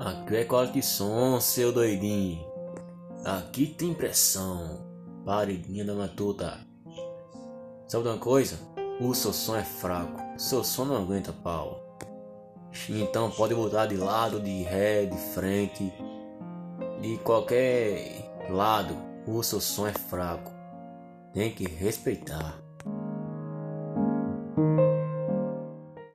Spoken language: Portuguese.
Aqui é quality som, seu doidinho. Aqui tem pressão. Paredinha da matuta. Sabe uma coisa? O seu som é fraco. Seu som não aguenta pau. Então pode botar de lado, de ré, de frente, de qualquer lado. O seu som é fraco. Tem que respeitar.